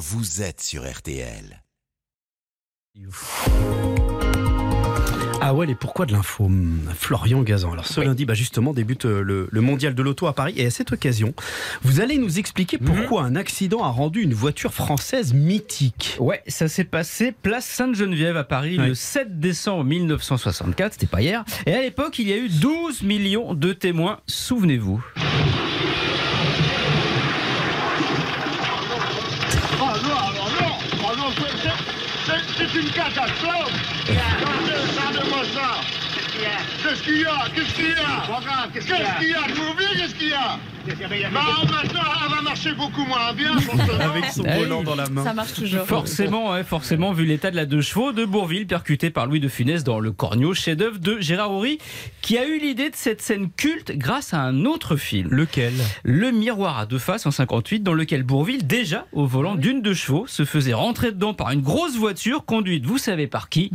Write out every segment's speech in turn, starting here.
vous êtes sur RTL. Ah ouais, et pourquoi de l'info Hum, Florian Gazan? Alors ce lundi, bah justement, débute euh, le, le mondial de l'auto à Paris. Et à cette occasion, vous allez nous expliquer pourquoi un accident a rendu une voiture française mythique. Ouais, ça s'est passé place Sainte-Geneviève à Paris le 7 décembre 1964, c'était pas hier. Et à l'époque, il y a eu 12 millions de témoins, souvenez-vous. C'est- c'est une catastrophe Regardez, regardez-moi ça Qu'est-ce qu'il y a? Qu'est-ce qu'il y a? Qu'est-ce qu'il y a? Je vous dis, qu'est-ce qu'il y a? Bah, maintenant, elle va marcher beaucoup moins bien. Avec son Ah oui. volant dans la main. Ça marche toujours. Forcément, ouais, forcément, vu l'état de la deux chevaux de Bourville, percuté par Louis de Funès dans Le Cornio, chef-d'œuvre de Gérard Horry, qui a eu l'idée de cette scène culte grâce à un autre film. Lequel? Le miroir à deux faces en 58, dans lequel Bourville, déjà au volant d'une deux chevaux, se faisait rentrer dedans par une grosse voiture conduite, vous savez par qui?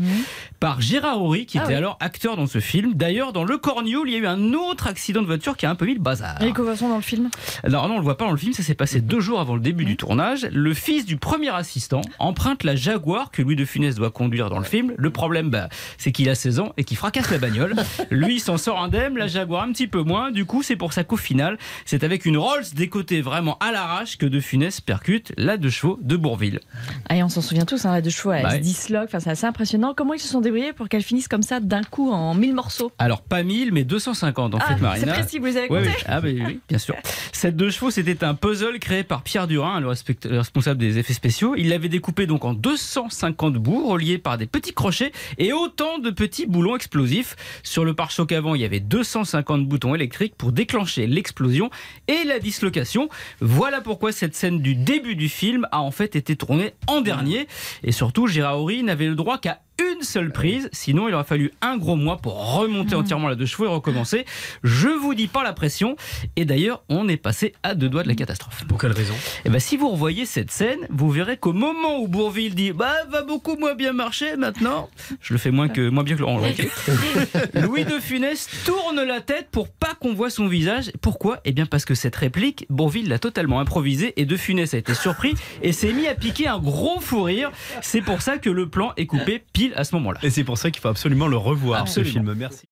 Par Gérard Horry, qui Ah était oui. alors acteur dans ce film. D'ailleurs, dans Le Cornio, il y a eu un autre accident de voiture qui a un peu mis le bazar. Et sont dans le film Alors non, on le voit pas dans le film, ça s'est passé deux jours avant le début du tournage. Le fils du premier assistant emprunte la Jaguar que Louis de Funès doit conduire dans le film. Le problème, bah, c'est qu'il a 16 ans et qu'il fracasse la bagnole. Lui il s'en sort indemne, la Jaguar un petit peu moins. Du coup, c'est pour ça qu'au final, c'est avec une Rolls décotée vraiment à l'arrache que de Funès percute la deux chevaux de Bourville. Ah, et on s'en souvient tous, hein, la deux chevaux, elle Bah se disloque, enfin, c'est assez impressionnant. Comment ils se sont débrouillés pour qu'elle finisse comme ça d'un coup en mille morceaux? Alors pas 1000, mais 250 en Ah, fait, c'est Marina. précis, vous les avez Ouais, comptés oui. Ah, bah oui, bien sûr. Cette deux chevaux, c'était un puzzle créé par Pierre Durin, le, responsable des effets spéciaux. Il l'avait découpé donc en 250 bouts reliés par des petits crochets et autant de petits boulons explosifs. Sur le pare-choc avant, il y avait 250 boutons électriques pour déclencher l'explosion et la dislocation. Voilà pourquoi cette scène du début du film a en fait été tournée en dernier. Et surtout, Gérard Horry n'avait le droit qu'à une seule prise, sinon il aurait fallu un gros mois pour remonter entièrement la deux chevaux et recommencer. Je vous dis pas la pression. Et d'ailleurs, on est passé à deux doigts de la catastrophe. Pour quelle raison? Et ben, si vous revoyez cette scène, vous verrez qu'au moment où Bourville dit bah va beaucoup moins bien marcher maintenant, je le fais moins que moins bien que Laurent. Louis de Funès tourne la tête pour pas qu'on voit son visage. Pourquoi? Eh bien parce que cette réplique, Bourville l'a totalement improvisée et de Funès a été surpris et s'est mis à piquer un gros fou rire. C'est pour ça que le plan est coupé pile à ce moment-là. Et c'est pour ça qu'il faut absolument le revoir, Absolument. ce film. Merci.